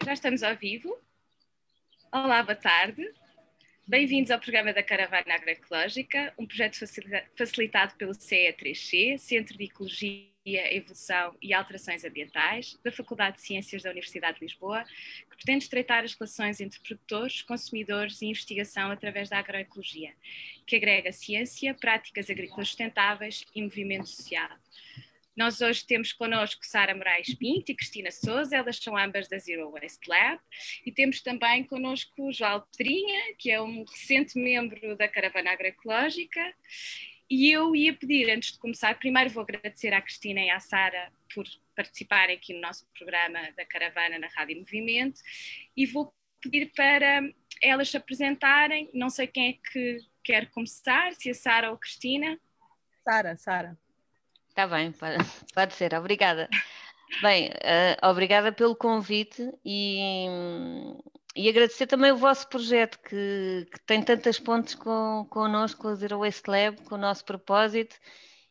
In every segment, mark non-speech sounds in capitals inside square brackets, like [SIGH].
já estamos ao vivo. Olá, boa tarde. Bem-vindos ao programa da Caravana Agroecológica, um projeto facilitado pelo CE3C, Centro de Ecologia, Evolução e Alterações Ambientais, da Faculdade de Ciências da Universidade de Lisboa, que pretende estreitar as relações entre produtores, consumidores e investigação através da agroecologia, que agrega ciência, práticas agrícolas sustentáveis e movimento social. Nós hoje temos connosco Sara Moraes Pinto e Cristina Souza, elas são ambas da Zero Waste Lab, e temos também connosco João Pedrinha, que é um recente membro da Caravana Agroecológica, e eu ia pedir, antes de começar, primeiro vou agradecer à Cristina e à Sara por participarem aqui no nosso programa da Caravana na Rádio Movimento, e vou pedir para elas se apresentarem, não sei quem é que quer começar, se a Sara ou a Cristina. Sara, Sara. Está bem, pode, [LAUGHS] pode, ser, obrigada. Bem, uh, obrigada pelo convite e, e agradecer também o vosso projeto que, que tem tantas pontes com, connosco, com a Zero Waste Lab, com o nosso propósito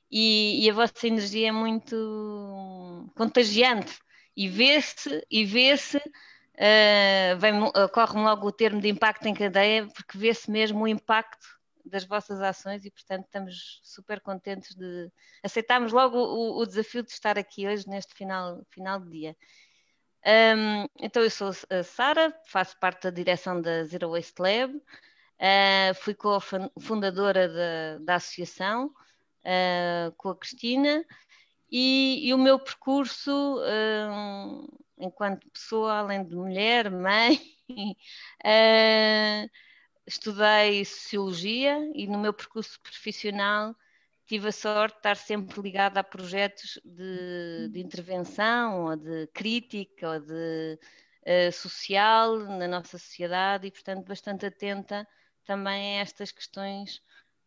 e, e a vossa energia é muito contagiante e vê-se e vê-se uh, corre-me logo o termo de impacto em cadeia porque vê-se mesmo o impacto das vossas ações e, portanto, estamos super contentes de aceitarmos logo o, o desafio de estar aqui hoje neste final, final de dia. Um, então, eu sou a Sara, faço parte da direção da Zero Waste Lab, uh, fui co-fundadora da, da associação uh, com a Cristina e, e o meu percurso um, enquanto pessoa, além de mulher, mãe, uh, [LAUGHS] estudei Sociologia e no meu percurso profissional tive a sorte de estar sempre ligada a projetos de, de intervenção ou de crítica ou de uh, social na nossa sociedade e, portanto, bastante atenta também a estas questões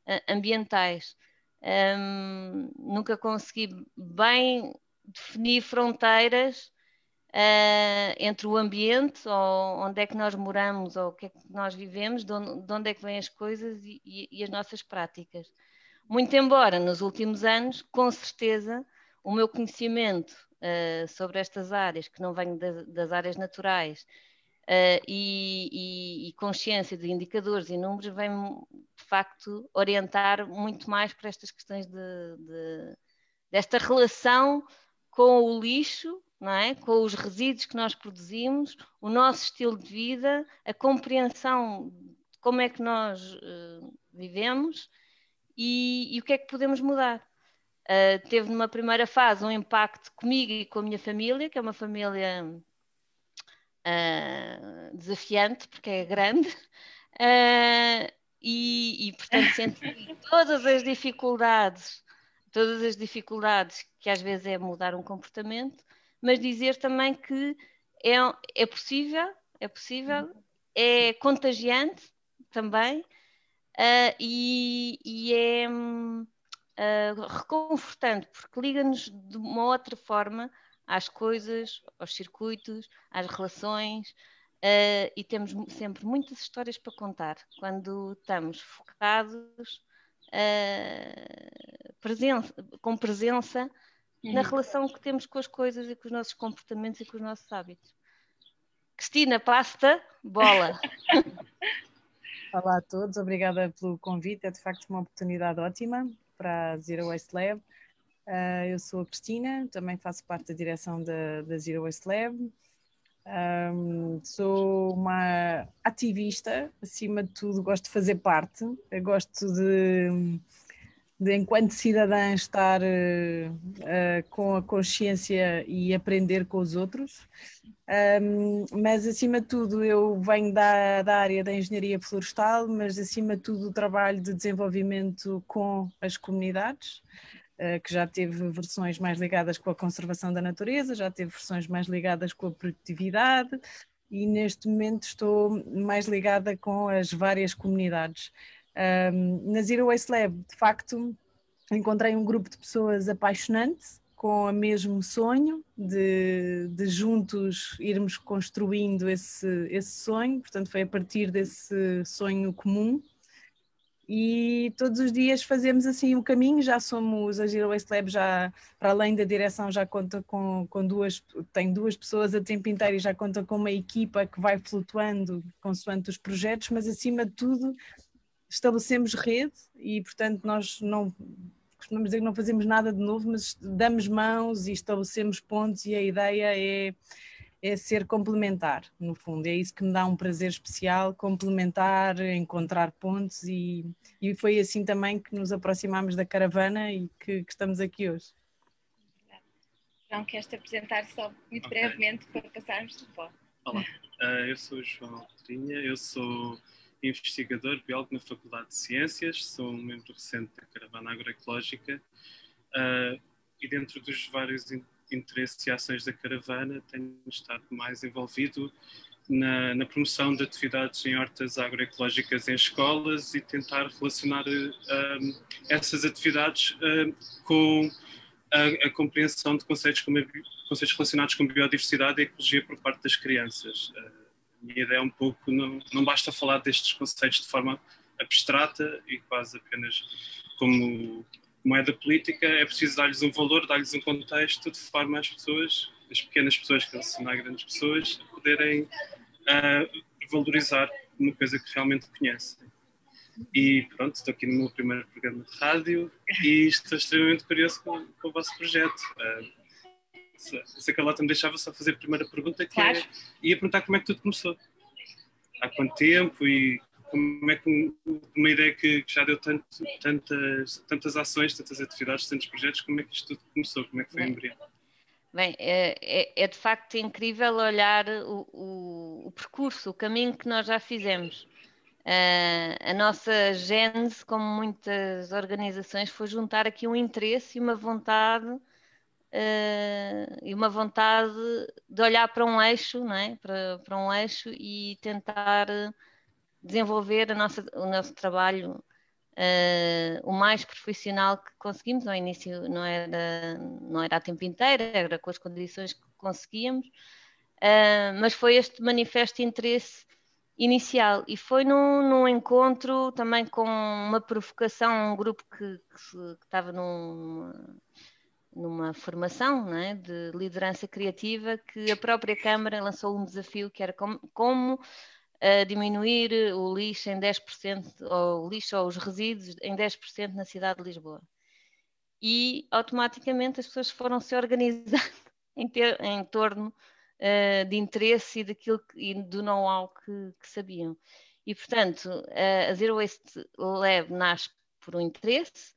uh, ambientais. Um, nunca consegui bem definir fronteiras uh, entre o ambiente, ou onde é que nós moramos, ou o que é que nós vivemos, de onde, de onde é que vêm as coisas e, e, e, as nossas práticas. Muito embora nos últimos anos, com certeza, o meu conhecimento uh, sobre estas áreas, que não vem das, das áreas naturais, Uh, e, e, e, consciência de indicadores e números vem de facto orientar muito mais para estas questões de, de, desta relação com o lixo não é? com os resíduos que nós produzimos, o nosso estilo de vida, a compreensão de como é que nós uh, vivemos e, e, o que é que podemos mudar. Uh, teve numa primeira fase um impacto comigo e com a minha família, que é uma família uh, desafiante, porque é grande, e, e, portanto senti [LAUGHS] todas as dificuldades, todas as dificuldades que às vezes é mudar um comportamento, mas dizer também que é, é possível, é possível, é contagiante também uh, e, e, é uh, reconfortante, porque liga-nos de uma outra forma às coisas, aos circuitos, às relações. Uh, e temos sempre muitas histórias para contar quando estamos focados, presença, com presença na uhum. relação que temos com as coisas e com os nossos comportamentos e com os nossos hábitos. Cristina, pasta, bola. [LAUGHS] Olá a todos, obrigada pelo convite, é de facto uma oportunidade ótima para a Zero Waste Lab. Uh, eu sou a Cristina, também faço parte da direção da, da Zero Waste Lab. Um, sou uma ativista, acima de tudo, gosto de fazer parte, eu gosto de de enquanto cidadã estar uh, com a consciência e aprender com os outros. Um, mas acima de tudo eu venho da, da área da engenharia florestal, mas acima de tudo o trabalho de desenvolvimento com as comunidades, uh, que já teve versões mais ligadas com a conservação da natureza, já teve versões mais ligadas com a produtividade e neste momento estou mais ligada com as várias comunidades. Um, na Zero Waste Lab, de facto, encontrei um grupo de pessoas apaixonante, com o mesmo sonho de, de juntos irmos construindo esse, esse sonho. Portanto, foi a partir desse sonho comum. E todos os dias fazemos assim o caminho, já somos, a Zero Waste Lab já, para além da direção, já conta com, com duas, tem duas pessoas a tempo inteiro e já conta com uma equipa que vai flutuando consoante os projetos, mas acima de tudo estabelecemos rede e portanto nós não costumamos dizer que não fazemos nada de novo, mas damos mãos e estabelecemos pontos e a ideia é é ser complementar, no fundo. É isso que me dá um prazer especial, complementar, encontrar pontos e, e foi assim também que nos aproximámos da caravana e que, que estamos aqui hoje. João, queres te apresentar só muito okay. brevemente para passarmos de volta? Olá, uh, eu sou o João Pedrinha, eu sou investigador, biólogo na Faculdade de Ciências, sou um membro recente da Caravana Agroecológica uh, e dentro dos vários interesse e ações da caravana, tenho estado mais envolvido na, na, promoção de atividades em hortas agroecológicas em escolas e tentar relacionar um, essas atividades um, com a, a, compreensão de conceitos, como, conceitos relacionados com biodiversidade e ecologia por parte das crianças. Minha ideia é um pouco, não, não basta falar destes conceitos de forma abstrata e quase apenas como moeda política, é preciso dar-lhes um valor, dar-lhes um contexto, de forma as pessoas, as pequenas pessoas que são grandes pessoas, poderem uh, valorizar uma coisa que realmente conhecem. E pronto, estou aqui no meu primeiro programa de rádio e estou extremamente curioso com, com o vosso projeto. Uh, se, a Carlota me deixava só fazer a primeira pergunta, que é, claro. é, ia perguntar como é que tudo começou. Há quanto tempo e como é que uma ideia que já deu tanto, tantas, tantas ações, tantas atividades, tantos projetos, como é que isto tudo começou? Como é que foi Bem, embrião? Bem, é, é, é, de facto incrível olhar o, o, o, percurso, o caminho que nós já fizemos. Uh, a nossa gênese, como muitas organizações, foi juntar aqui um interesse e uma vontade uh, e uma vontade de olhar para um eixo, não é? para, para um eixo e tentar desenvolver a nossa, o nosso trabalho uh, o mais profissional que conseguimos. Ao início não era, não era a tempo inteiro, era com as condições que conseguíamos, uh, mas foi este manifesto interesse inicial e foi num, num, encontro também com uma provocação, um grupo que, que, que estava num, numa formação é? de liderança criativa que a própria Câmara lançou um desafio que era como, como a diminuir o lixo em 10%, ou o lixo ou os resíduos em 10% na cidade de Lisboa. E automaticamente as pessoas foram se organizando [LAUGHS] em, ter, em torno uh, de interesse e daquilo que, e do know-how que, que, sabiam. E portanto, uh, a Zero Waste Lab nasce por um interesse,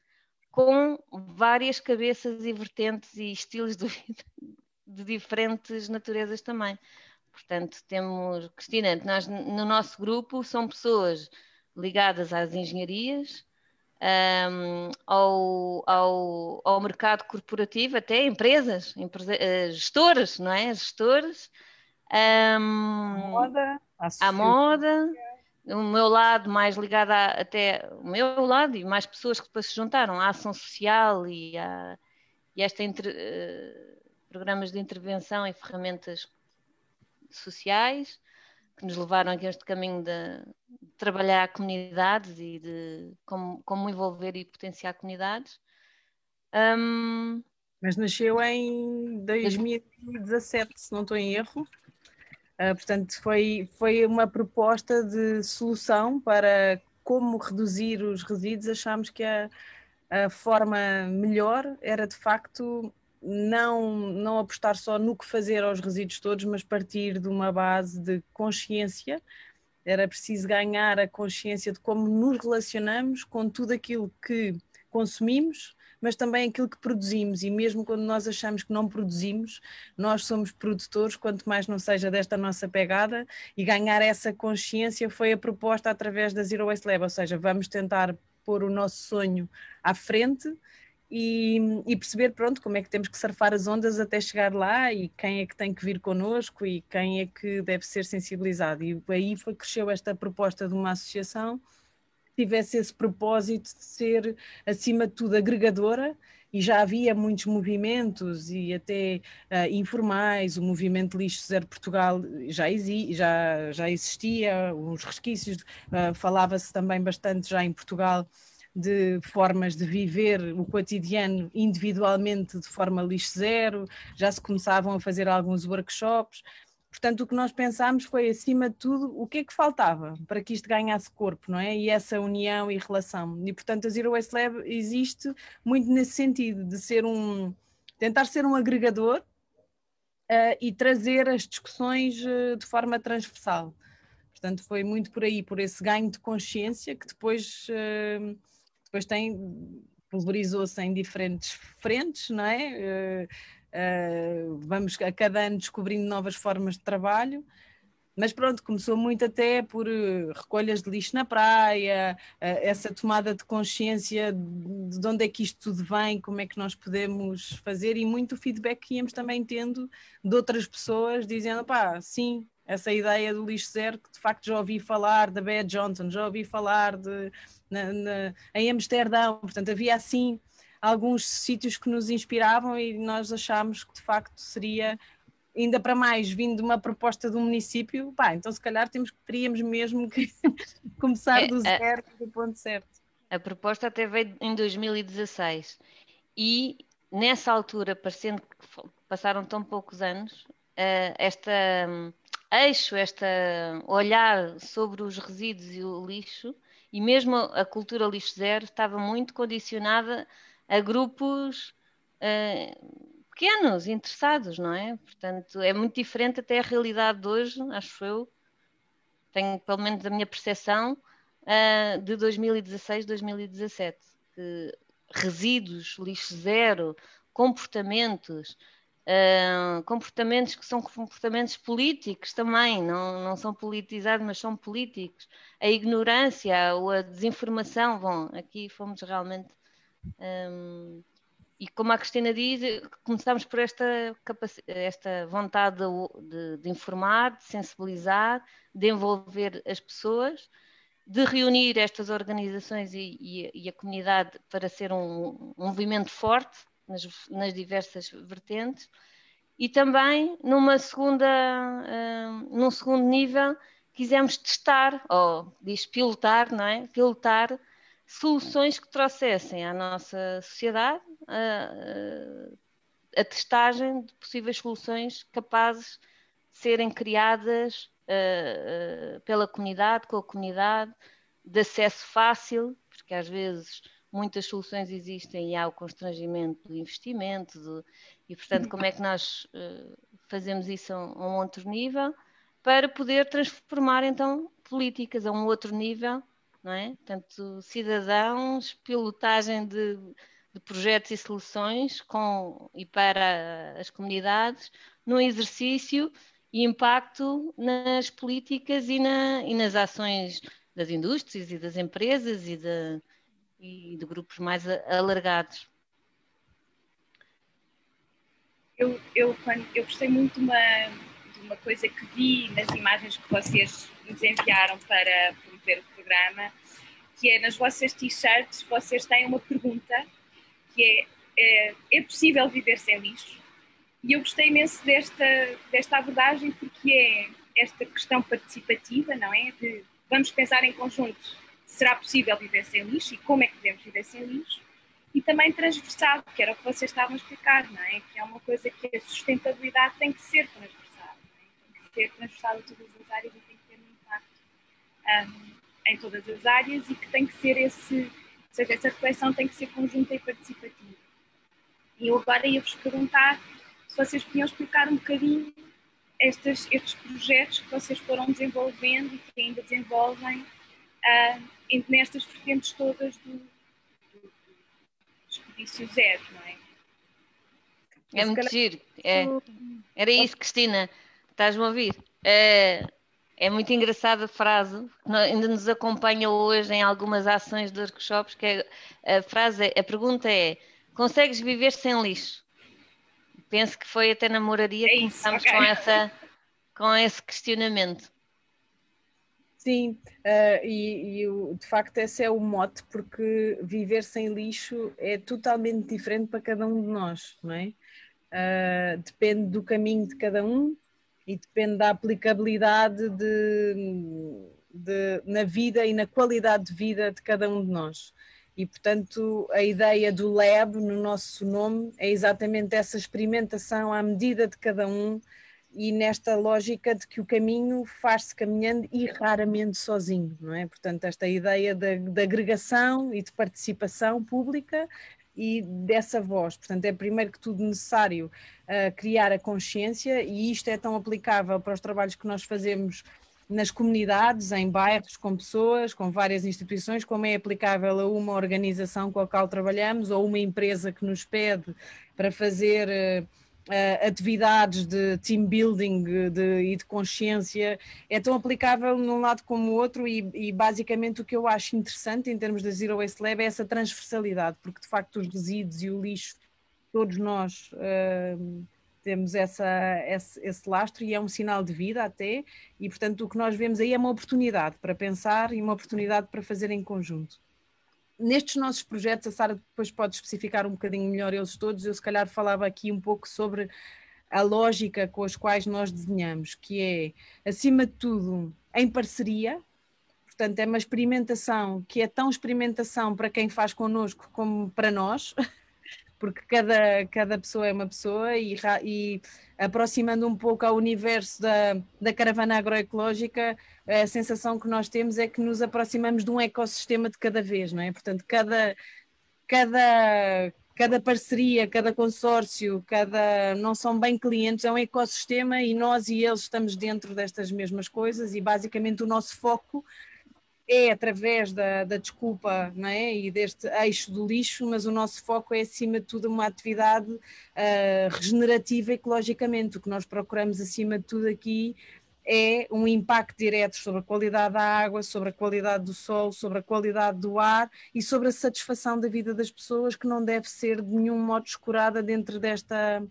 com várias cabeças e vertentes e estilos de vida [LAUGHS] de diferentes naturezas também. Portanto, temos, Cristina, nós no nosso grupo são pessoas ligadas às engenharias, um, ao, ao, ao, mercado corporativo, até empresas, empresa, uh, gestoras, não é? Gestoras. Um, moda, à moda, o meu lado mais ligado a, até o meu lado e mais pessoas que depois se juntaram à ação social e a, e esta inter, uh, programas de intervenção e ferramentas sociais que nos levaram aqui a este caminho de, de trabalhar comunidades e de como, como, envolver e potenciar comunidades. Um, Mas nasceu em 2017, se não estou em erro. Uh, portanto, foi, foi uma proposta de solução para como reduzir os resíduos. Achámos que a, a forma melhor era de facto não, não apostar só no que fazer aos resíduos todos, mas partir de uma base de consciência. Era preciso ganhar a consciência de como nos relacionamos com tudo aquilo que consumimos, mas também aquilo que produzimos. E mesmo quando nós achamos que não produzimos, nós somos produtores, quanto mais não seja desta nossa pegada, e ganhar essa consciência foi a proposta através da Zero Waste Lab, ou seja, vamos tentar pôr o nosso sonho à frente e, e, perceber pronto como é que temos que surfar as ondas até chegar lá e quem é que tem que vir connosco e quem é que deve ser sensibilizado. E aí foi cresceu esta proposta de uma associação tivesse esse propósito de ser, acima de tudo, agregadora e já havia muitos movimentos e até uh, informais, o movimento Lixo Zero Portugal já, exi já, já existia, uns resquícios, uh, falava-se também bastante já em Portugal de formas de viver o cotidiano individualmente de forma lixo zero, já se começavam a fazer alguns workshops, Portanto, o que nós pensámos foi, acima de tudo, o que é que faltava para que isto ganhasse corpo, não é? E essa união e relação. E, portanto, a Zero Waste Lab existe muito nesse sentido, de ser um, tentar ser um agregador uh, e trazer as discussões uh, de forma transversal. Portanto, foi muito por aí, por esse ganho de consciência que depois, uh, depois tem, pulverizou-se em diferentes frentes, não é? Uh, vamos a cada ano descobrindo novas formas de trabalho. Mas pronto, começou muito até por uh, recolhas de lixo na praia, uh, essa tomada de consciência de, de onde é que isto tudo vem, como é que nós podemos fazer, e muito feedback que íamos também tendo de outras pessoas, dizendo: pá, sim, essa ideia do lixo zero, que de facto já ouvi falar da Bea Johnson, já ouvi falar de, na, na, em Amsterdão, portanto havia assim alguns sítios que nos inspiravam e nós achámos que de facto seria ainda para mais vindo de uma proposta do município, pá, então se calhar temos, teríamos mesmo que [LAUGHS] começar é, do zero, a, do ponto certo. A proposta até veio em 2016 e nessa altura, parecendo que passaram tão poucos anos, uh, esta um, eixo, este olhar sobre os resíduos e o lixo, e mesmo a cultura lixo zero estava muito condicionada a grupos uh, pequenos, interessados, não é? Portanto, é muito diferente até a realidade de hoje, acho eu. Tenho, pelo menos, a minha percepção uh, de 2016, 2017. Que resíduos, lixo zero, comportamentos, Uh, comportamentos que são comportamentos políticos também, não, não são politizados, mas são políticos. A ignorância ou a desinformação, bom, aqui fomos realmente um, e como a Cristina diz, começamos por esta, esta vontade de, de, informar, de sensibilizar, de envolver as pessoas, de reunir estas organizações e, e, e a comunidade para ser um, um movimento forte nas, nas, diversas vertentes. E também, numa segunda, um, num segundo nível, quisemos testar, ou diz pilotar, não é? Pilotar soluções que trouxessem à nossa sociedade a, a testagem de possíveis soluções capazes de serem criadas pela comunidade, com a comunidade, de acesso fácil, porque às vezes muitas soluções existem e há o constrangimento do investimento, do, e portanto, como é que nós uh, fazemos isso a a um outro nível, para poder transformar então políticas a um outro nível não é? Portanto, cidadãos, pilotagem de, de projetos e soluções com e para as comunidades, no exercício e impacto nas políticas e, na, e nas ações das indústrias e das empresas e de, e de grupos mais alargados. Eu, eu, eu gostei muito uma, de uma coisa que vi nas imagens que vocês nos enviaram para promover o programa, que é nas vossas t-shirts vocês têm uma pergunta que é, é, é possível viver sem lixo? E eu gostei imenso desta, desta abordagem porque é esta questão participativa, não é? De vamos pensar em conjunto, será possível viver sem lixo e como é que podemos viver sem lixo? E também transversal, que era o que vocês estavam a explicar, não é? Que é uma coisa que a sustentabilidade tem que ser transversal, é? tem que ser transversal a todas as áreas e tem que ter um impacto. Um, em todas as áreas e que tem que ser esse, ou seja, essa reflexão tem que ser conjunta e participativa. E eu agora ia-vos perguntar se vocês podiam explicar um bocadinho estes, estes projetos que vocês foram desenvolvendo e que ainda desenvolvem uh, nestas vertentes todas do, do, do desperdício zero, não é? É muito giro. É. Era isso, Cristina. Estás-me a ouvir? É, é muito engraçada a frase, ainda nos acompanha hoje em algumas ações de workshops, que é, a frase, a pergunta é, consegues viver sem lixo? Penso que foi até na moradia que é começamos okay. com, essa, com esse questionamento. Sim, uh, e, e, de facto esse é o mote, porque viver sem lixo é totalmente diferente para cada um de nós, não é? Uh, depende do caminho de cada um e depende da aplicabilidade de, de, na vida e na qualidade de vida de cada um de nós. E, portanto, a ideia do lab no nosso nome é exatamente essa experimentação à medida de cada um e nesta lógica de que o caminho faz-se caminhando e raramente sozinho, não é? Portanto, esta ideia de, de, agregação e de participação pública e dessa voz. Portanto, é primeiro que tudo necessário uh, criar a consciência e isto é tão aplicável para os trabalhos que nós fazemos nas comunidades, em bairros, com pessoas, com várias instituições, como é aplicável a uma organização com a qual trabalhamos ou uma empresa que nos pede para fazer uh, uh, atividades de team building de, e de consciência é tão aplicável num lado como o outro e, e, basicamente o que eu acho interessante em termos da Zero Waste Lab é essa transversalidade, porque de facto os resíduos e o lixo, todos nós uh, temos essa, esse, esse, lastro e é um sinal de vida até, e portanto o que nós vemos aí é uma oportunidade para pensar e uma oportunidade para fazer em conjunto nestes nossos projetos, a Sara depois pode especificar um bocadinho melhor eles todos, eu se calhar falava aqui um pouco sobre a lógica com as quais nós desenhamos, que é, acima de tudo, em parceria, portanto é uma experimentação que é tão experimentação para quem faz connosco como para nós, [LAUGHS] porque cada, cada pessoa é uma pessoa e, e aproximando um pouco ao universo da, da caravana agroecológica, a sensação que nós temos é que nos aproximamos de um ecossistema de cada vez, não é? Portanto, cada, cada, cada parceria, cada consórcio, cada não são bem clientes, é um ecossistema e nós e eles estamos dentro destas mesmas coisas e basicamente o nosso foco é através da, da desculpa não é? e deste eixo do lixo, mas o nosso foco é acima de tudo uma atividade uh, regenerativa ecologicamente. O que nós procuramos acima de tudo aqui é um impacto direto sobre a qualidade da água, sobre a qualidade do solo, sobre a qualidade do ar e sobre a satisfação da vida das pessoas, que não deve ser de nenhum modo escurada dentro desta,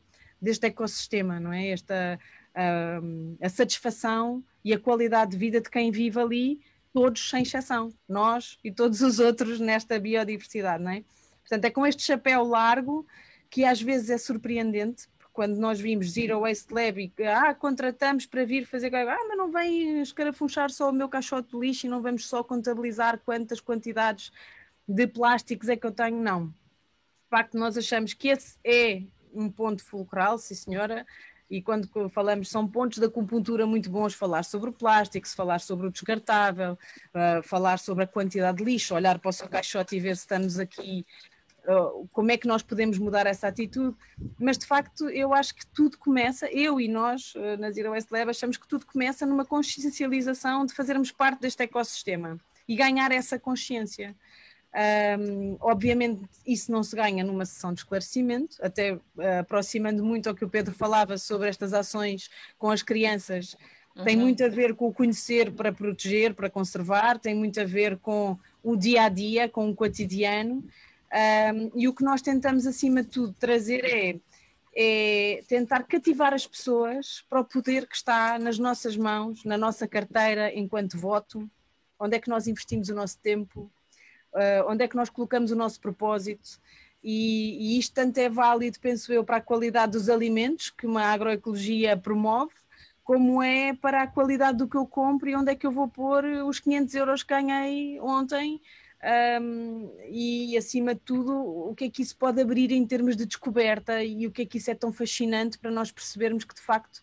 deste ecossistema, não é? Esta, uh, a satisfação e a qualidade de vida de quem vive ali todos sem exceção, nós e todos os outros nesta biodiversidade, não é? Portanto, é com este chapéu largo que às vezes é surpreendente, quando nós vimos Zero Waste Lab e ah, contratamos para vir fazer, ah, mas não vem escarafunchar só o meu caixote de lixo e não vamos só contabilizar quantas quantidades de plásticos é que eu tenho, não. De facto, nós achamos que esse é um ponto fulcral, sim senhora, e quando falamos, são pontos da acupuntura muito bons, falar sobre o plástico, falar sobre o descartável, uh, falar sobre a quantidade de lixo, olhar para o seu caixote e ver se estamos aqui, uh, como é que nós podemos mudar essa atitude. Mas de facto, eu acho que tudo começa, eu e nós, uh, na Zero Lab, achamos que tudo começa numa consciencialização de fazermos parte deste ecossistema e ganhar essa consciência. Um, obviamente, isso não se ganha numa sessão de esclarecimento, até uh, aproximando muito ao que o Pedro falava sobre estas ações com as crianças. Uhum. Tem muito a ver com o conhecer para proteger, para conservar, tem muito a ver com o dia a dia, com o cotidiano. Um, e o que nós tentamos, acima de tudo, trazer é, é tentar cativar as pessoas para o poder que está nas nossas mãos, na nossa carteira enquanto voto, onde é que nós investimos o nosso tempo, uh, onde é que nós colocamos o nosso propósito. E, e, isto tanto é válido, penso eu, para a qualidade dos alimentos que uma agroecologia promove, como é para a qualidade do que eu compro e onde é que eu vou pôr os 500 euros que ganhei ontem um, e, acima de tudo, o que é que isso pode abrir em termos de descoberta e o que é que isso é tão fascinante para nós percebermos que, de facto,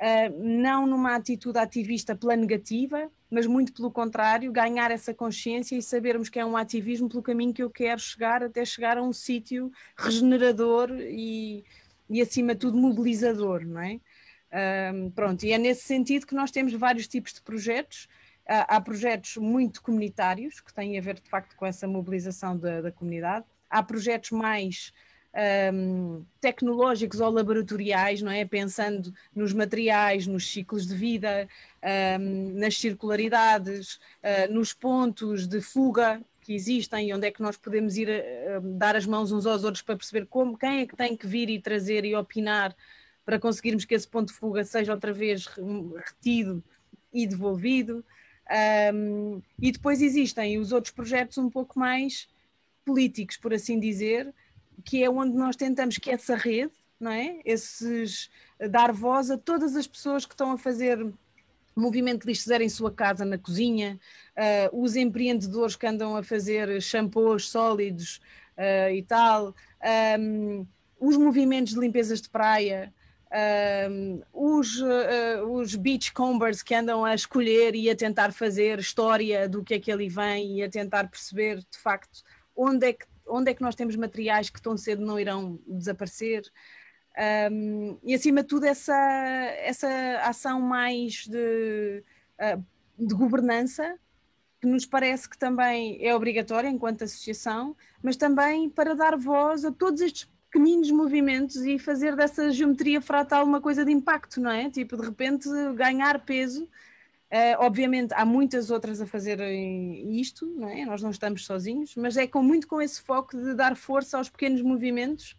uh, não numa atitude ativista pela negativa, mas muito pelo contrário, ganhar essa consciência e sabermos que é um ativismo pelo caminho que eu quero chegar até chegar a um sítio regenerador e, e, acima de tudo, mobilizador, não é? Um, pronto, e é nesse sentido que nós temos vários tipos de projetos. Há, há projetos muito comunitários, que têm a ver de facto com essa mobilização da, da comunidade. Há projetos mais um, tecnológicos ou laboratoriais, não é? Pensando nos materiais, nos ciclos de vida, um, nas circularidades, uh, nos pontos de fuga que existem e onde é que nós podemos ir dar as mãos uns aos outros para perceber como, quem é que tem que vir e trazer e opinar para conseguirmos que esse ponto de fuga seja outra vez retido e devolvido. Um, e depois existem os outros projetos um pouco mais políticos, por assim dizer, que é onde nós tentamos que essa rede, não é? Esses, dar voz a todas as pessoas que estão a fazer movimento de lixo zero em sua casa, na cozinha, uh, os empreendedores que andam a fazer shampoos sólidos uh, e tal, um, os movimentos de limpezas de praia, um, os, uh, os beachcombers que andam a escolher e a tentar fazer história do que é que ali vem e a tentar perceber de facto onde é que, onde é que nós temos materiais que tão cedo não irão desaparecer. Um, e acima de tudo essa, essa ação mais de, uh, de governança que nos parece que também é obrigatória enquanto associação, mas também para dar voz a todos estes pequeninos movimentos e fazer dessa geometria fratal uma coisa de impacto, não é? Tipo, de repente ganhar peso. Uh, obviamente há muitas outras a fazer isto, não é? Nós não estamos sozinhos, mas é com muito com esse foco de dar força aos pequenos movimentos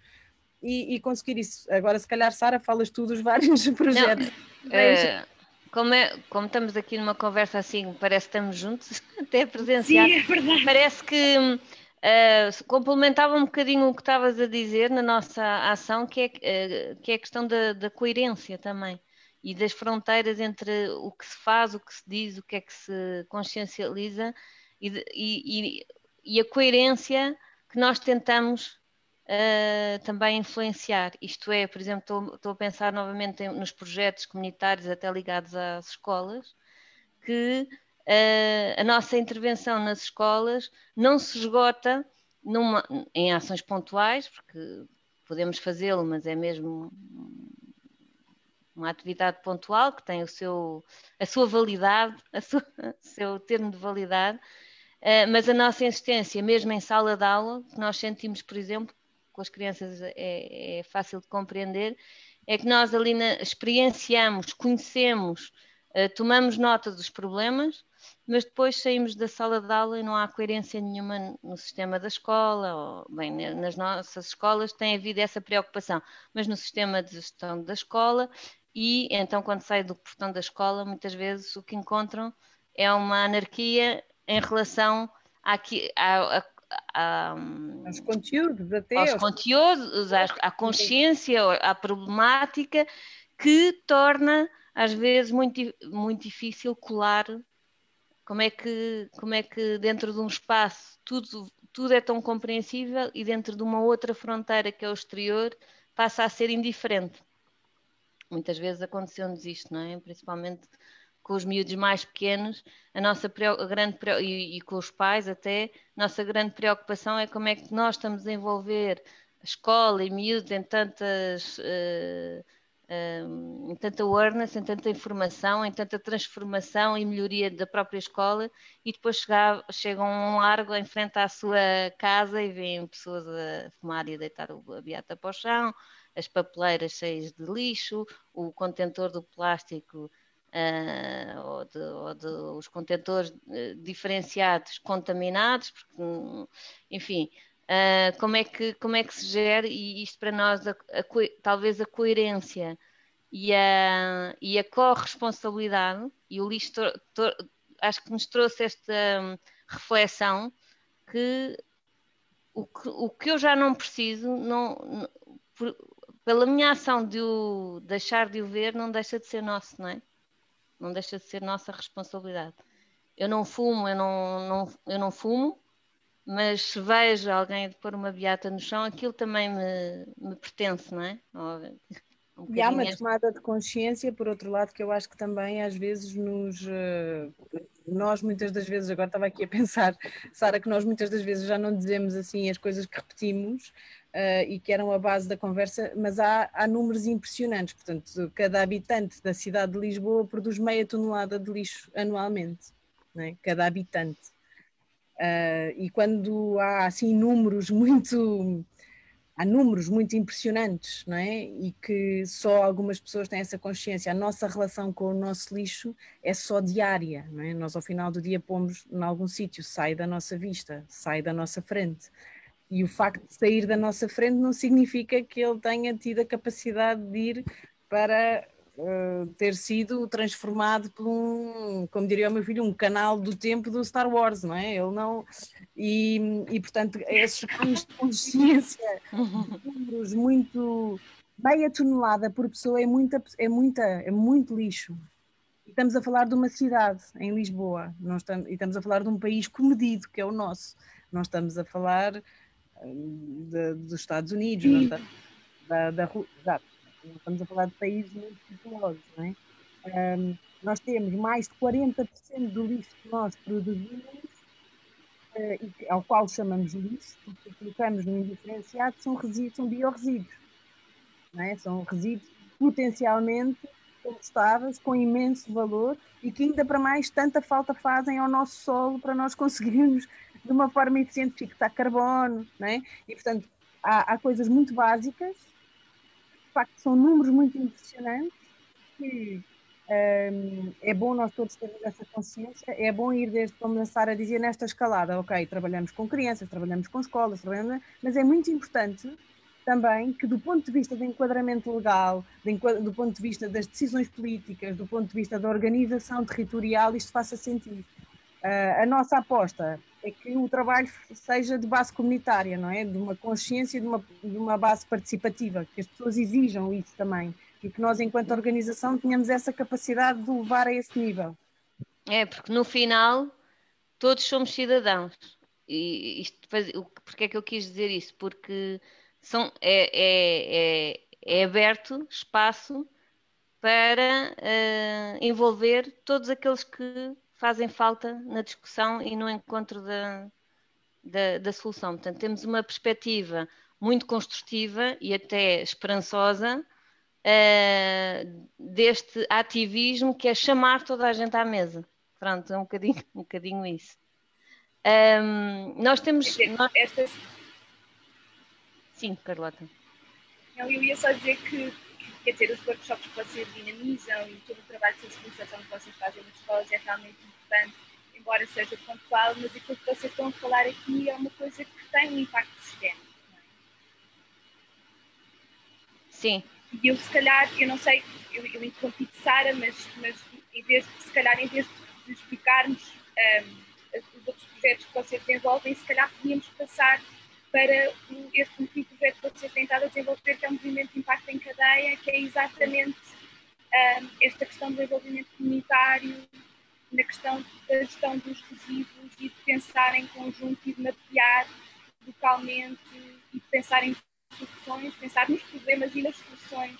e, e conseguir isso. Agora, se calhar, Sara, falas tu dos vários [LAUGHS] projetos. É, como, é, como estamos aqui numa conversa assim, parece que estamos juntos, [LAUGHS] até presenciar. Sim, é verdade. Parece que uh, complementava um bocadinho o que estavas a dizer na nossa ação, que é, uh, que é a questão da, da coerência também e das fronteiras entre o que se faz, o que se diz, o que é que se consciencializa e, e, e a coerência que nós tentamos uh, também influenciar. Isto é, por exemplo, estou, a pensar novamente em, nos projetos comunitários, até ligados às escolas, que uh, a nossa intervenção nas escolas não se esgota numa, em ações pontuais, porque podemos fazê-lo, mas é mesmo uma atividade pontual que tem o seu, a sua validade, [LAUGHS] a sua, o seu termo de validade, uh, mas a nossa insistência, mesmo em sala de aula, que nós sentimos, por exemplo, com as crianças é, é fácil de compreender, é que nós ali na, experienciamos, conhecemos, uh, tomamos nota dos problemas, mas depois saímos da sala de aula e não há coerência nenhuma no sistema da escola, ou, bem, nas nossas escolas tem havido essa preocupação, mas no sistema de gestão da escola, e então quando sai do portão da escola, muitas vezes o que encontram é uma anarquia em relação à a, aos conteúdos, até aos, aos conteúdos, à, à consciência, à problemática, que torna às vezes muito, muito difícil colar como é que como é que dentro de um espaço tudo tudo é tão compreensível e dentro de uma outra fronteira que é o exterior passa a ser indiferente muitas vezes aconteceu-nos isto não é? Principalmente com os miúdos mais pequenos, a nossa a grande e, e, com os pais até, nossa grande preocupação é como é que nós estamos a envolver a escola e miúdos em tantas uh, em tanta awareness, em tanta informação, em tanta transformação e melhoria da própria escola e depois chegar, chegam um largo em frente à sua casa e veem pessoas a fumar e a deitar a beata para o chão, as papeleiras cheias de lixo, o contentor do plástico uh, ou, de, ou, de, os contentores uh, diferenciados contaminados, porque, enfim, uh, como, é que, como é que se gera, e isto para nós, a, a, talvez a coerência e a, e a corresponsabilidade, e o lixo acho que nos trouxe esta um, reflexão que o, que o que eu já não preciso, não, não por, pela minha ação de o deixar de o ver, não deixa de ser nosso, não é? não deixa de ser nossa responsabilidade. Eu não fumo, eu não, não, eu não fumo, mas se vejo alguém pôr uma beata no chão, aquilo também me, me pertence, não é? Um e há uma tomada de consciência, por outro lado, que eu acho que também às vezes nos. Eh, nós muitas das vezes, agora estava aqui a pensar, [LAUGHS] Sara, que nós muitas das vezes já não dizemos assim as coisas que repetimos, uh, e que eram a base da conversa, mas há, há números impressionantes. Portanto, cada habitante da cidade de Lisboa produz meia tonelada de lixo anualmente, é? cada habitante. Uh, e quando há assim números muito há números muito impressionantes, não é? E que só algumas pessoas têm essa consciência. A nossa relação com o nosso lixo é só diária, não é? Nós ao final do dia pomos em algum sítio, sai da nossa vista, sai da nossa frente. E o facto de sair da nossa frente não significa que ele tenha tido a capacidade de ir para uh, ter sido transformado por um, como diria o meu filho, um canal do tempo do Star Wars, não é? Ele não. E, e portanto, esses ganhos de consciência, números muito. Meia tonelada por pessoa é, muita, é, muita, é muito lixo. Estamos a falar de uma cidade, em Lisboa, nós estamos, e estamos a falar de um país comedido, que é o nosso. Nós estamos a falar dos Estados Unidos, não estamos, da, da, da, estamos a falar de países muito populosos, não é? Um, nós temos mais de 40% do lixo que nós produzimos, uh, e, ao qual chamamos lixo, porque colocamos no indiferenciado, são, resíduos, são biorresíduos, é? são resíduos potencialmente compostáveis, com imenso valor e que ainda para mais tanta falta fazem ao nosso solo para nós conseguirmos de uma forma eficiente fixar carbono, né? E portanto há, há coisas muito básicas, de facto são números muito impressionantes que um, é bom nós todos termos essa consciência, é bom ir desde começar a dizer nesta escalada, ok, trabalhamos com crianças, trabalhamos com escolas, trabalhamos, mas é muito importante também que do ponto de vista do enquadramento legal, do ponto de vista das decisões políticas, do ponto de vista da organização territorial, isto faça sentido. Uh, a nossa aposta é que o trabalho seja de base comunitária, não é? De uma consciência, de uma, de uma base participativa, que as pessoas exijam isso também e que nós, enquanto organização, tenhamos essa capacidade de levar a esse nível. É, porque no final todos somos cidadãos. E isto, porque é que eu quis dizer isso? Porque são, é, é, é, é aberto espaço para uh, envolver todos aqueles que fazem falta na discussão e no encontro da, da, da solução. Portanto, temos uma perspectiva muito construtiva e até esperançosa uh, deste ativismo que é chamar toda a gente à mesa. Pronto, é um bocadinho, um bocadinho isso. Um, nós temos. Nós... Estas... Sim, Carlota. Eu ia só dizer que quer dizer, os workshops que vocês dinamizam e todo o trabalho de sensibilização que vocês fazem nas escolas é realmente importante, embora seja pontual, mas aquilo que vocês estão a falar aqui é uma coisa que tem um impacto sistémico. É? Sim. E eu, se calhar, eu não sei, eu, eu interrompi de Sara, mas, mas em vez de, se calhar, em vez de explicarmos um, os outros projetos que vocês desenvolvem, se calhar podíamos passar para este último projeto que vocês têm estado a desenvolver, que é o Movimento de Impacto em Cadeia, que é exatamente um, esta questão do desenvolvimento comunitário, na questão da gestão dos resíduos e de pensar em conjunto e de mapear localmente e de pensar em soluções, pensar nos problemas e nas soluções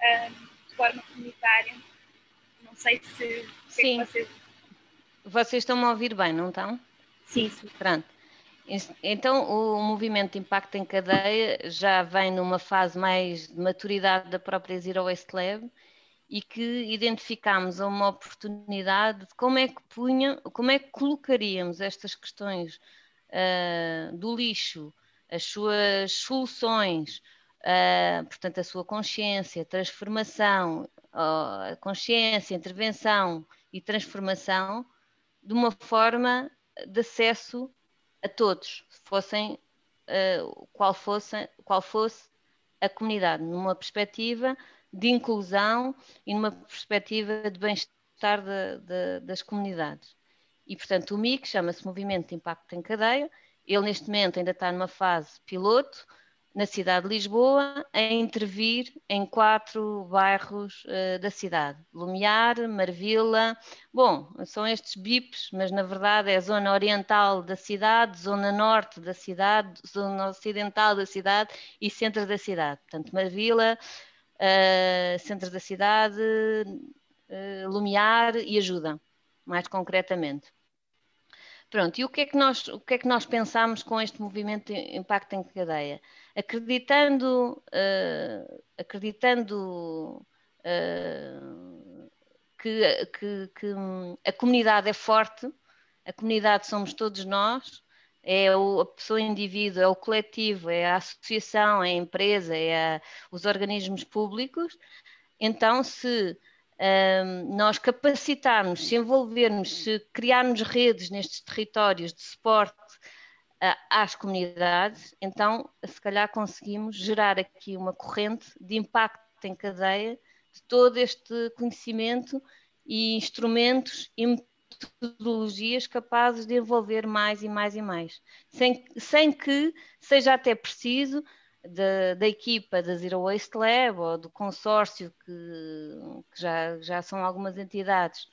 um, de forma comunitária. Não sei se. Sim. É vocês... vocês estão-me a ouvir bem, não estão? Sim, sim. Pronto. Então, o movimento de impacto em cadeia já vem numa fase mais de maturidade da própria Zero Waste Lab e que identificámos uma oportunidade de como é que punha, como é que colocaríamos estas questões uh, do lixo, as suas soluções, uh, portanto, a sua consciência, transformação, uh, consciência, intervenção e transformação de uma forma de acesso a todos, fossem uh, qual, fosse, qual fosse a comunidade, numa perspectiva de inclusão e numa perspectiva de bem-estar das comunidades. E, portanto, o MIC chama-se Movimento de Impacto em Cadeia. Ele, neste momento, ainda está numa fase piloto, na cidade de Lisboa a intervir em quatro bairros uh, da cidade: Lumiar, Marvila. Bom, são estes BIPs, mas na verdade é a zona oriental da cidade, zona norte da cidade, zona ocidental da cidade e centro da cidade. Portanto, Marvila, uh, centro da cidade, uh, Lumiar e Ajuda, mais concretamente. Pronto, e o que é que nós, o que é que nós pensamos com este movimento de impacto em cadeia? Acreditando, uh, acreditando uh, que, que, que, a comunidade é forte, a comunidade somos todos nós, é o, a pessoa indivíduo, é o coletivo, é a associação, é a empresa, é a, os organismos públicos. Então, se nós capacitarmos, se envolvermos, se criarmos redes nestes territórios de suporte às comunidades, então se calhar conseguimos gerar aqui uma corrente de impacto em cadeia, de todo este conhecimento e instrumentos e metodologias capazes de envolver mais e mais e mais, sem, sem que seja até preciso da, da, equipa da Zero Waste Lab ou do consórcio, que, que já, já são algumas entidades,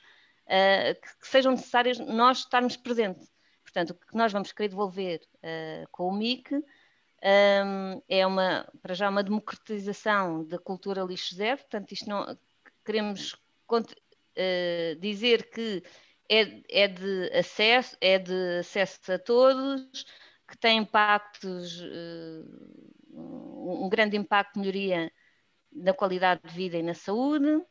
uh, que, que, sejam necessárias nós estarmos presentes. Portanto, o que nós vamos querer devolver uh, com o MIC um, é uma, para já uma democratização da cultura lixo zero, portanto, isto não queremos uh, dizer que é, é, de acesso, é de acesso a todos, que tem impactos, uh, um grande impacto de melhoria na qualidade de vida e na saúde,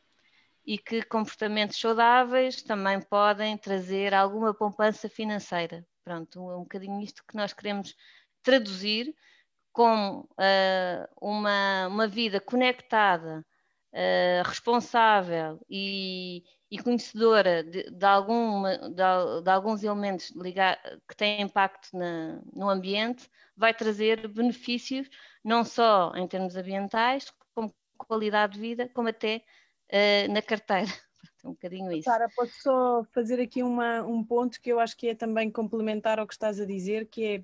e que comportamentos saudáveis também podem trazer alguma poupança financeira. Pronto, é um bocadinho isto que nós queremos traduzir como uh, uma, uma vida conectada, uh, responsável e, e conhecedora de, de, alguma, de, de alguns elementos ligar, que têm impacto na, no ambiente, vai trazer benefícios não só em termos ambientais, como qualidade de vida, como até uh, na carteira. Um bocadinho isso. Sara, posso só fazer aqui uma, um ponto que eu acho que é também complementar ao que estás a dizer, que é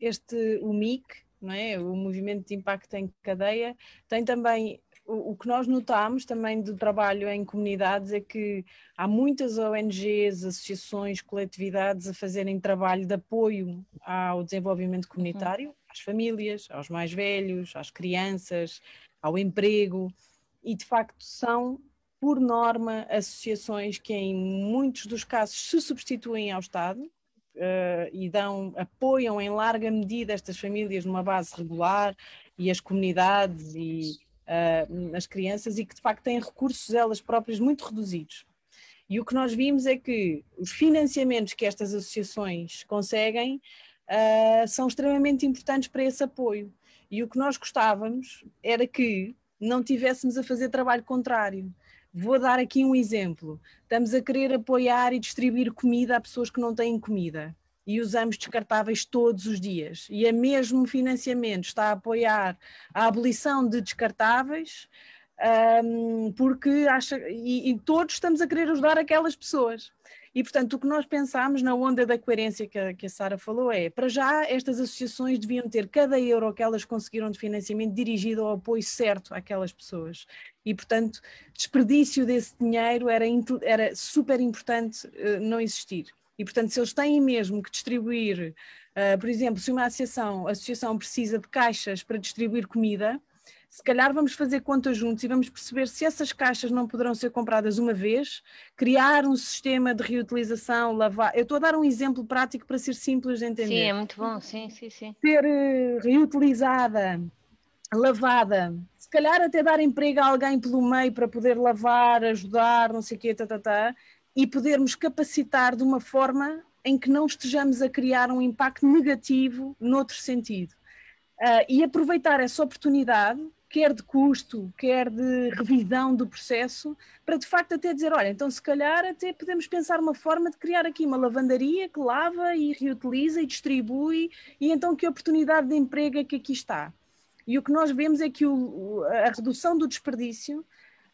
este, o MIC, não é? o Movimento de Impacto em Cadeia, tem também o, que nós notamos também do trabalho em comunidades é que há muitas ONGs, associações, coletividades a fazerem trabalho de apoio ao desenvolvimento comunitário, uhum. às famílias, aos mais velhos, às crianças, ao emprego, e de facto são por norma, associações que em muitos dos casos se substituem ao Estado uh, e dão, apoiam em larga medida estas famílias numa base regular e as comunidades e uh, as crianças e que de facto têm recursos elas próprias muito reduzidos. E o que nós vimos é que os financiamentos que estas associações conseguem uh, são extremamente importantes para esse apoio. E o que nós gostávamos era que não tivéssemos a fazer trabalho contrário Vou dar aqui um exemplo. Estamos a querer apoiar e distribuir comida a pessoas que não têm comida e usamos descartáveis todos os dias. E a mesmo financiamento está a apoiar a abolição de descartáveis, um, porque acha, e, e, todos estamos a querer ajudar aquelas pessoas. E, portanto, o que nós pensámos na onda da coerência que a, que a Sara falou é, para já, estas associações deviam ter cada euro que elas conseguiram de financiamento dirigido ao apoio certo àquelas pessoas. E, portanto, desperdício desse dinheiro era, era super importante uh, não existir. E, portanto, se eles têm mesmo que distribuir, uh, por exemplo, se uma associação, associação precisa de caixas para distribuir comida, se calhar vamos fazer contas juntos e vamos perceber se essas caixas não poderão ser compradas uma vez, criar um sistema de reutilização, lavar. Eu estou a dar um exemplo prático para ser simples de entender. Sim, é muito bom, sim, sim, sim. Ser uh, reutilizada, lavada, se calhar até dar emprego a alguém pelo meio para poder lavar, ajudar, não sei o quê, tá, tá, tá, e podermos capacitar de uma forma em que não estejamos a criar um impacto negativo noutro sentido. Uh, e aproveitar essa oportunidade quer de custo, quer de revisão do processo, para de facto até dizer, olha, então se calhar até podemos pensar uma forma de criar aqui uma lavandaria que lava e reutiliza e distribui, e então que oportunidade de emprego é que aqui está? E o que nós vemos é que o, a redução do desperdício,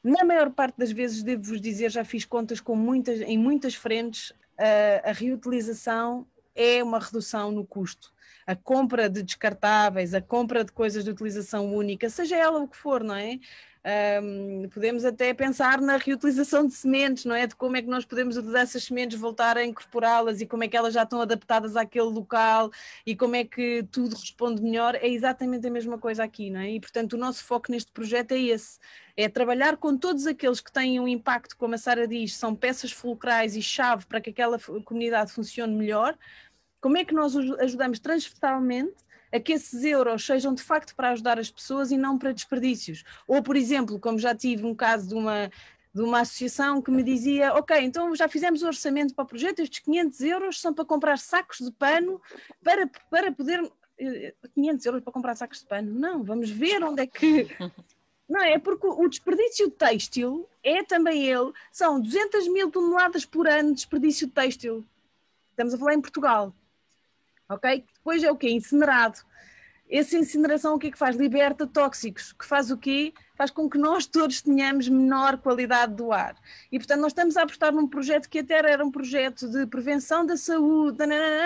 na maior parte das vezes, devo-vos dizer, já fiz contas com muitas, em muitas frentes, a, a reutilização é uma redução no custo a compra de descartáveis, a compra de coisas de utilização única, seja ela o que for, não é? Um, podemos até pensar na reutilização de sementes, não é? De como é que nós podemos utilizar essas sementes, voltar a incorporá-las e como é que elas já estão adaptadas àquele local e como é que tudo responde melhor. É exatamente a mesma coisa aqui, não é? E portanto, o nosso foco neste projeto é esse: é trabalhar com todos aqueles que têm um impacto, como a Sara diz, são peças fulcrais e chave para que aquela comunidade funcione melhor como é que nós ajudamos transversalmente a que esses euros sejam de facto para ajudar as pessoas e não para desperdícios? Ou, por exemplo, como já tive um caso de uma, de uma associação que me dizia: Ok, então já fizemos o orçamento para o projeto, estes 500 euros são para comprar sacos de pano para, para poder. 500 eh, euros para comprar sacos de pano? Não, vamos ver onde é que. [LAUGHS] Não, é porque o desperdício têxtil é também ele, são 200 mil toneladas por ano de desperdício têxtil. Estamos a falar em Portugal ok? Depois é o quê? Incinerado. Essa incineração o que é que faz? Liberta tóxicos, que faz o quê? faz com que nós todos tenhamos menor qualidade do ar. E, portanto, nós estamos a apostar num projeto que até era um projeto de prevenção da saúde,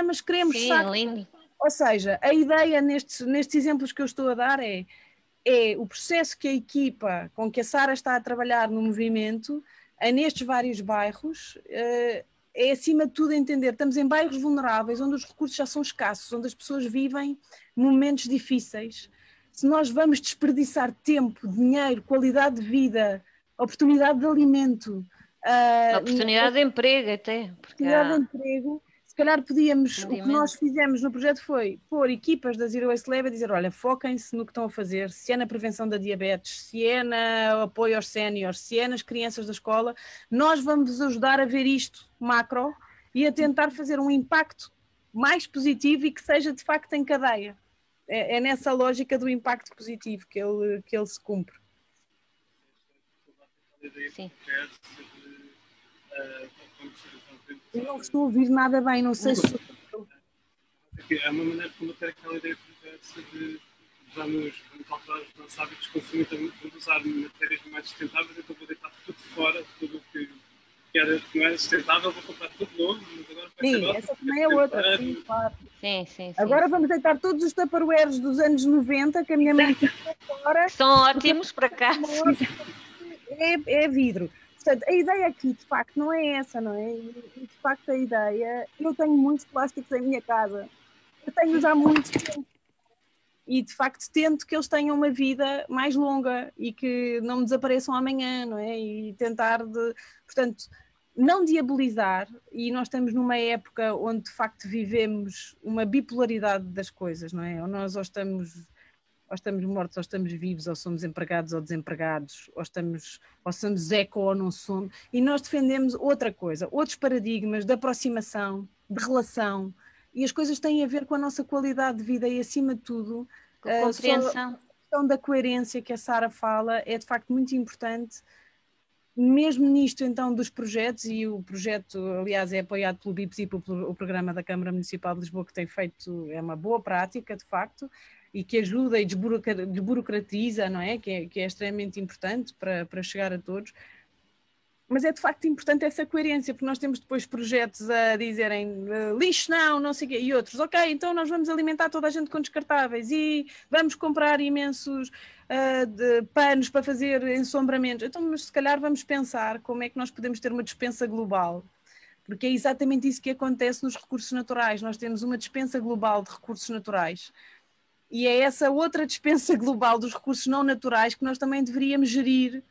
mas queremos. Sim, saco. lindo. Ou seja, a ideia nestes, nestes exemplos que eu estou a dar é, é o processo que a equipa com que a Sara está a trabalhar no movimento, é nestes vários bairros, eh, é acima de tudo entender, estamos em bairros vulneráveis, onde os recursos já são escassos, onde as pessoas vivem momentos difíceis se nós vamos desperdiçar tempo, dinheiro, qualidade de vida, oportunidade de alimento. Uh, oportunidade de emprego até. Oportunidade há... de emprego. Se calhar podíamos, o que nós fizemos no projeto foi pôr equipas da Zero Waste Lab a dizer, olha, foquem-se no que estão a fazer, se é na prevenção da diabetes, se é no apoio aos séniores, se é nas crianças da escola, nós vamos ajudar a ver isto macro e a tentar fazer um impacto mais positivo e que seja de facto em cadeia é, é, nessa lógica do impacto positivo que ele, que ele se cumpre. Sim. Eu não estou a ouvir nada bem, não sei se. É uma maneira de combater aquela ideia perversa de vamos, vamos alterar os nossos hábitos de consumo, vamos usar matérias mais sustentáveis, então vou deitar tudo fora, tudo o que que era, não era sustentável, vou comprar tudo novo, mas agora Sim, essa também é outra, sim, claro. Sim, sim, sim. Agora vamos deitar todos os tupperwares dos anos 90 que a minha mãe tinha fora. São ótimos para cá. É, é vidro. Portanto, a ideia aqui, de facto, não é essa, não é? De facto, a ideia... Eu tenho muitos plásticos em minha casa. Eu tenho já muitos tempo e de facto tento que eles tenham uma vida mais longa e que não desapareçam amanhã, não é? E tentar de, portanto, não diabolizar, e nós estamos numa época onde de facto vivemos uma bipolaridade das coisas, não é? Ou nós ou estamos, ou estamos mortos, ou estamos vivos, ou somos empregados ou desempregados, ou estamos, ou somos eco ou não somos, e nós defendemos outra coisa, outros paradigmas de aproximação, de relação, e as coisas têm a ver com a nossa qualidade de vida e acima de tudo com a compreensão. a questão da coerência que a Sara fala é de facto muito importante mesmo nisto então dos projetos, e o projeto, aliás, é apoiado pelo BIPS e pelo programa da Câmara Municipal de Lisboa, que tem feito, é uma boa prática, de facto, e que ajuda e desburocratiza, não é? Que é, que é extremamente importante para, para chegar a todos mas é de facto importante essa coerência, porque nós temos depois projetos a dizerem eh, lixo não, não sei o quê, e outros, ok, então nós vamos alimentar toda a gente com descartáveis e vamos comprar imensos uh, panos para fazer ensombramentos. Então, mas se calhar vamos pensar como é que nós podemos ter uma dispensa global, porque é exatamente isso que acontece nos recursos naturais. Nós temos uma dispensa global de recursos naturais. E é essa outra dispensa [LAUGHS] global dos recursos não naturais que nós também deveríamos gerir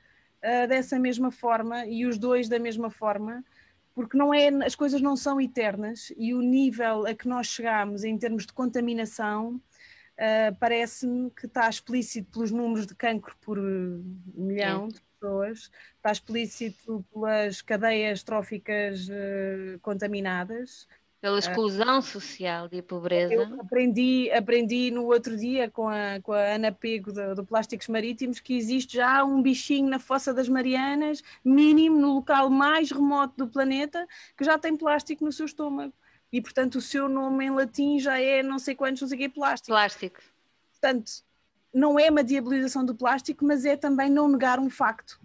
uh, dessa mesma forma e os dois da mesma forma, porque não é, as coisas não são eternas e o nível a que nós chegamos em termos de contaminação uh, parece-me que está explícito pelos números de cancro por milhão de pessoas, está explícito pelas cadeias tróficas uh, contaminadas, pela exclusão social e a pobreza. Eu aprendi, aprendi no outro dia com a, com a Ana Pego do, do, Plásticos Marítimos que existe já um bichinho na Fossa das Marianas, mínimo, no local mais remoto do planeta, que já tem plástico no seu estômago. E, portanto, o seu nome em latim já é não sei quantos, não sei que, plástico. Plástico. Portanto, não é uma diabolização do plástico, mas é também não negar um facto.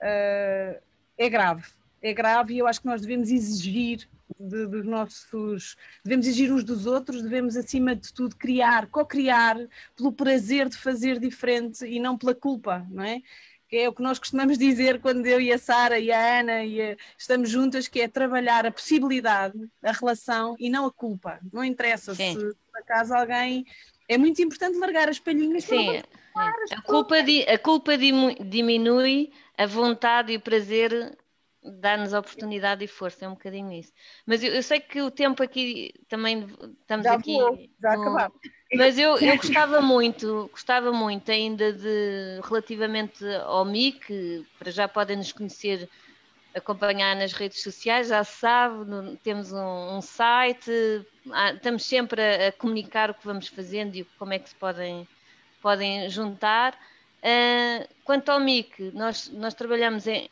Uh, é grave. É grave e eu acho que nós devemos exigir de, dos nossos. Devemos exigir uns dos outros, devemos, acima de tudo, criar, co-criar pelo prazer de fazer diferente e não pela culpa, não é? Que é o que nós costumamos [LAUGHS] dizer quando eu e a Sara e a Ana e a, estamos juntas, que é trabalhar a possibilidade, a relação e não a culpa. Não interessa Sim. se por acaso alguém. É muito importante largar as palhinhas. Sim, a culpa, di, a culpa diminui a vontade e o prazer dá-nos oportunidade e força, é um bocadinho isso. Mas eu, eu, sei que o tempo aqui também estamos já aqui. Vou, já no... acabamos. Mas eu, eu gostava muito, gostava muito ainda de relativamente ao MIC, para já podem nos conhecer, acompanhar nas redes sociais, já se sabe, no, temos um, um site, há, estamos sempre a, a, comunicar o que vamos fazendo e como é que se podem, podem juntar. Uh, quanto ao MIC, nós, nós trabalhamos em,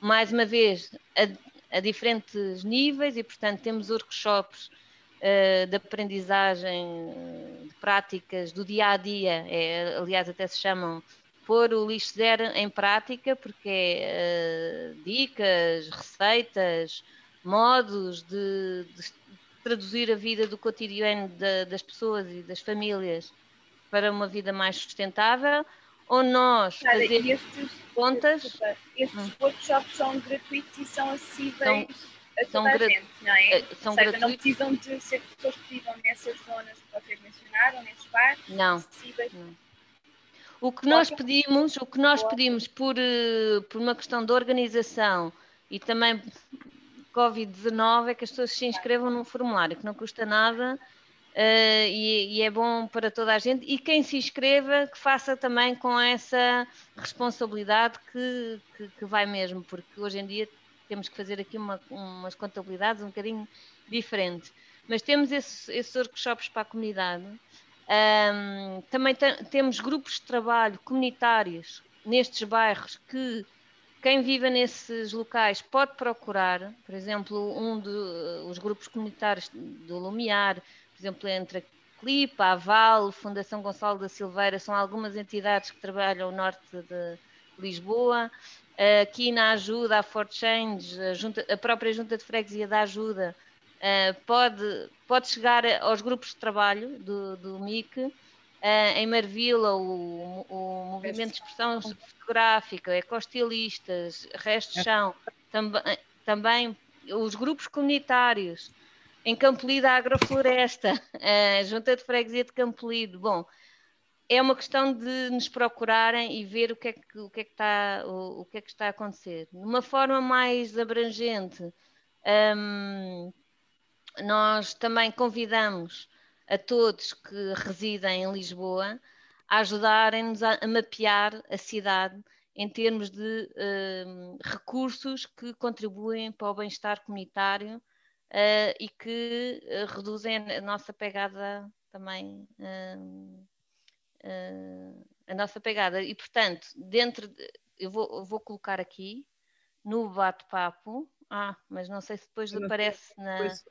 mais uma vez, a, a diferentes níveis e, portanto, temos workshops uh, de aprendizagem, de práticas do dia a dia, é, aliás, até se chamam pôr o lixo zero em prática, porque é uh, dicas, receitas, modos de, de, traduzir a vida do cotidiano das pessoas e das famílias para uma vida mais sustentável, ou nós fazemos estes, contas. Desculpa, estes hum. workshops são gratuitos e são acessíveis a toda são a gente, não é? Eh, são Ou seja, gratuitos. não precisam de ser pessoas que vivam nessas zonas que vocês mencionaram, nesses bairros, não. acessíveis. Não. O que nós pedimos, o que nós pedimos por, eh, por uma questão de organização e também Covid-19 é que as pessoas se inscrevam num formulário que não custa nada Uh, e, e, é bom para toda a gente. E quem se inscreva, que faça também com essa responsabilidade que, que, que vai mesmo, porque hoje em dia temos que fazer aqui uma, umas contabilidades um bocadinho diferentes. Mas temos esses, esses workshops para a comunidade. Um, também temos grupos de trabalho comunitários nestes bairros que quem vive nesses locais pode procurar, por exemplo, um dos grupos comunitários do Lumiar, por exemplo, entre a Clipa, a Val, Fundação Gonçalo da Silveira, são algumas entidades que trabalham no norte de Lisboa. Aqui na ajuda, a Fort Change, a, junta, a própria Junta de Freguesia da Ajuda, eh, pode, pode chegar aos grupos de trabalho do, do MIC. em Marvila, o, o Movimento de Expressão Fotográfica, Ecostilistas, Resto de Chão, também, também os grupos comunitários, em Campolido a Agrofloresta, a [LAUGHS] Junta de Freguesia de Campolido. Bom, é uma questão de nos procurarem e ver o que é que, o que, é que, está, o, o que, é que está a acontecer. De uma forma mais abrangente, um, nós também convidamos a todos que residem em Lisboa a ajudarem-nos a, a, mapear a cidade em termos de um, recursos que contribuem para o bem-estar comunitário uh, e que uh, reduzem a nossa pegada também. Uh, a nossa pegada. E, portanto, dentro. De, eu, vou, eu vou colocar aqui no bate-papo. Ah, mas não sei se depois aparece na. Depois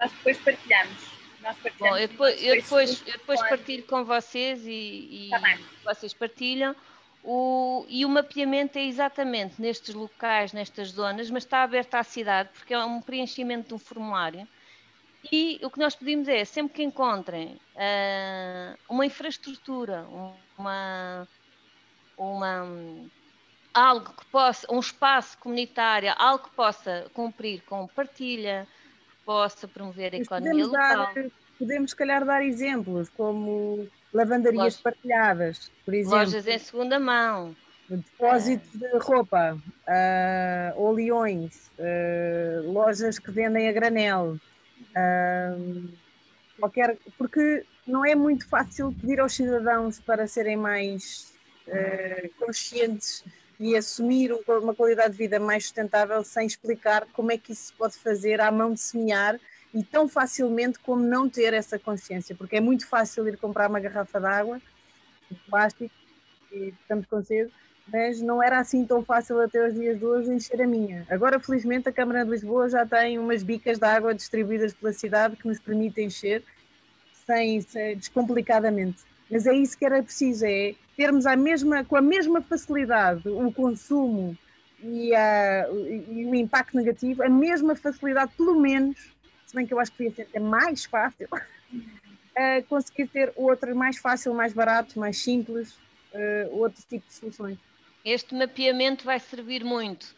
Nós depois partilhamos. Nós partilhamos Bom, eu depois, eu depois, eu depois partilho com vocês e, e tá vocês partilham. O, e o mapeamento é exatamente nestes locais, nestas zonas, mas está aberto à cidade, porque é um preenchimento de um formulário. E o que nós pedimos é, sempre que encontrem uh, uma infraestrutura, uma, uma, algo que possa, um espaço comunitário, algo que possa cumprir com partilha, que possa promover a economia local. Dar, podemos, se calhar, dar exemplos, como lavandarias Lojas, partilhadas, por exemplo. Lojas em segunda mão. Depósitos de roupa, uh, ou leões, uh, lojas que vendem a granel. Uh, qualquer, porque não é muito fácil pedir aos cidadãos para serem mais conscientes e assumir uma qualidade de vida mais sustentável sem explicar como é que isso se pode fazer à mão de semear e tão facilmente como não ter essa consciência, porque é muito fácil ir comprar uma garrafa de água de plástico e estamos com mas não era assim tão fácil até os dias de hoje encher a minha. Agora, felizmente, a Câmara de Lisboa já tem umas bicas de água distribuídas pela cidade que nos permitem encher sem, sem descomplicadamente. Mas é isso que era preciso, é termos a mesma, com a mesma facilidade o consumo e, a, e o impacto negativo, a mesma facilidade, pelo menos, se bem que eu acho que devia ser mais fácil, uh, [LAUGHS] conseguir ter outro mais fácil, mais barato, mais simples, uh, outro tipo de soluções. Este mapeamento vai servir muito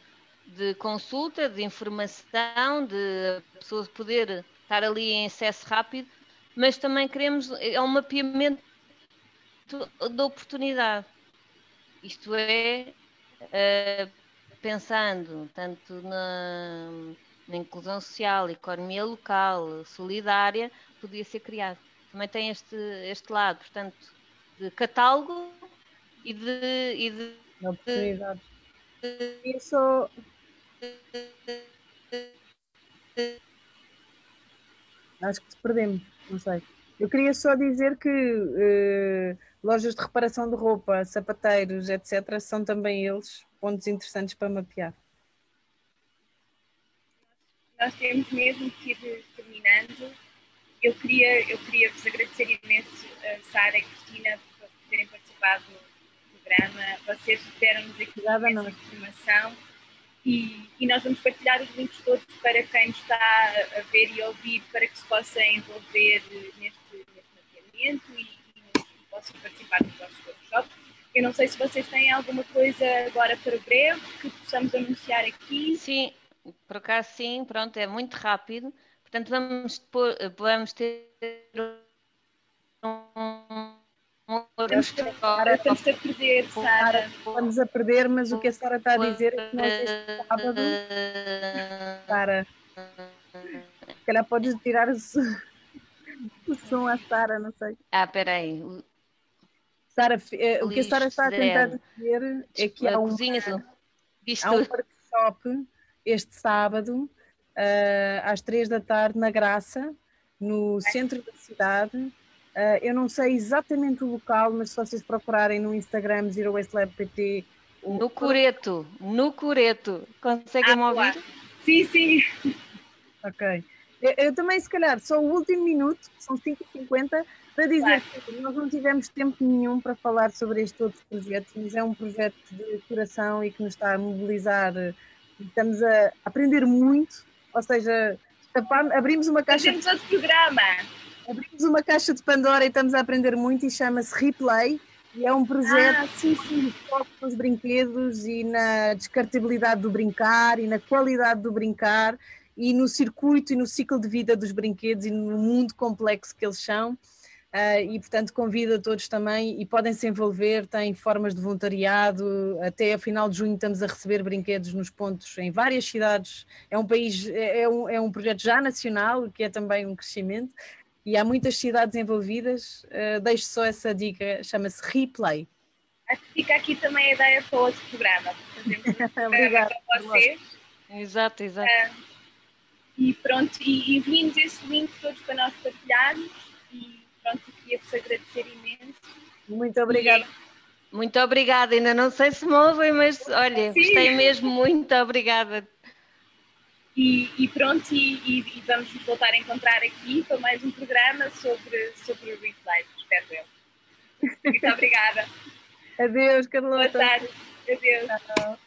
de consulta, de informação, de pessoas poder estar ali em acesso rápido, mas também queremos, é um mapeamento da oportunidade. Isto é, uh, pensando tanto na, na inclusão social, economia local, solidária, podia ser criado. Também tem este, este lado, portanto, de catálogo e de. E de, oportunidade. Isso. Acho que te perdemos, não sei. Eu queria só dizer que uh, lojas de reparação de roupa, sapateiros, etc., são também eles pontos interessantes para mapear nós temos mesmo que ir terminando. Eu queria, eu queria vos agradecer imenso, uh, Sara e Cristina, por terem participado programa. Vocês deram-nos aqui Obrigada, essa informação e, e nós vamos partilhar os links todos para quem está a ver e a ouvir para que se possa envolver neste, neste mapeamento e, e possa participar dos nossos workshops. Eu não sei se vocês têm alguma coisa agora para breve que possamos anunciar aqui. Sim, por acaso sim, pronto, é muito rápido. Portanto, vamos, pôr, vamos ter um, Estamos a, perder, Sara. Estamos a perder, mas o que a Sara está a dizer é que nós este sábado, Sara, se calhar podes tirar o, som- o som à Sara, não sei. Ah, espera aí. Sara, eh, o que a Sara está a tentar dizer é que há um, há um workshop este sábado, eh, às três da tarde, na Graça, no centro da cidade. Eh, eu não sei exatamente o local, mas se vocês procurarem no Instagram Zero Waste Lab PT, o- no Coreto, no Coreto. Conseguem-me Ah, ouvir? claro. Sim, sim. Ok. Eu, eu também, se calhar, só o último minuto, que são 5h50, para dizer que nós não tivemos tempo nenhum para falar sobre este outro projeto, mas é um projeto de coração e que nos está a mobilizar. Estamos a aprender muito, ou seja, abrimos uma caixa, Fazemos outro programa. abrimos uma caixa de Pandora e estamos a aprender muito e chama-se Replay. E é um projeto Ah, sim, sim. foca nos brinquedos e na descartabilidade do brincar e na qualidade do brincar e no circuito e no ciclo de vida dos brinquedos e no mundo complexo que eles são. Ah, e portanto convido a todos também e podem se envolver, tem formas de voluntariado, até a final de junho estamos a receber brinquedos nos pontos em várias cidades, é um país, é é um, é um projeto já nacional, que é também um crescimento, e há muitas cidades envolvidas, Ah, deixo só essa dica, chama-se Replay. Acho que fica aqui também a ideia para outro programa. Fazemos um [LAUGHS] programa para vocês. Exato, exato. E pronto, e enviem-nos esses links todos para nós partilharmos. E pronto, queria-vos agradecer imenso. Muito obrigada. Muito obrigada. Ainda não sei se me ouvem, mas olha, Sim. gostei mesmo. Muito obrigada. E, e pronto, e, e- e vamos nos voltar a encontrar aqui para mais um programa sobre, sobre o replay, espero eu. Muito obrigada. [LAUGHS] Adeus, Boa Carlota. tarde. Adeus. Tchau.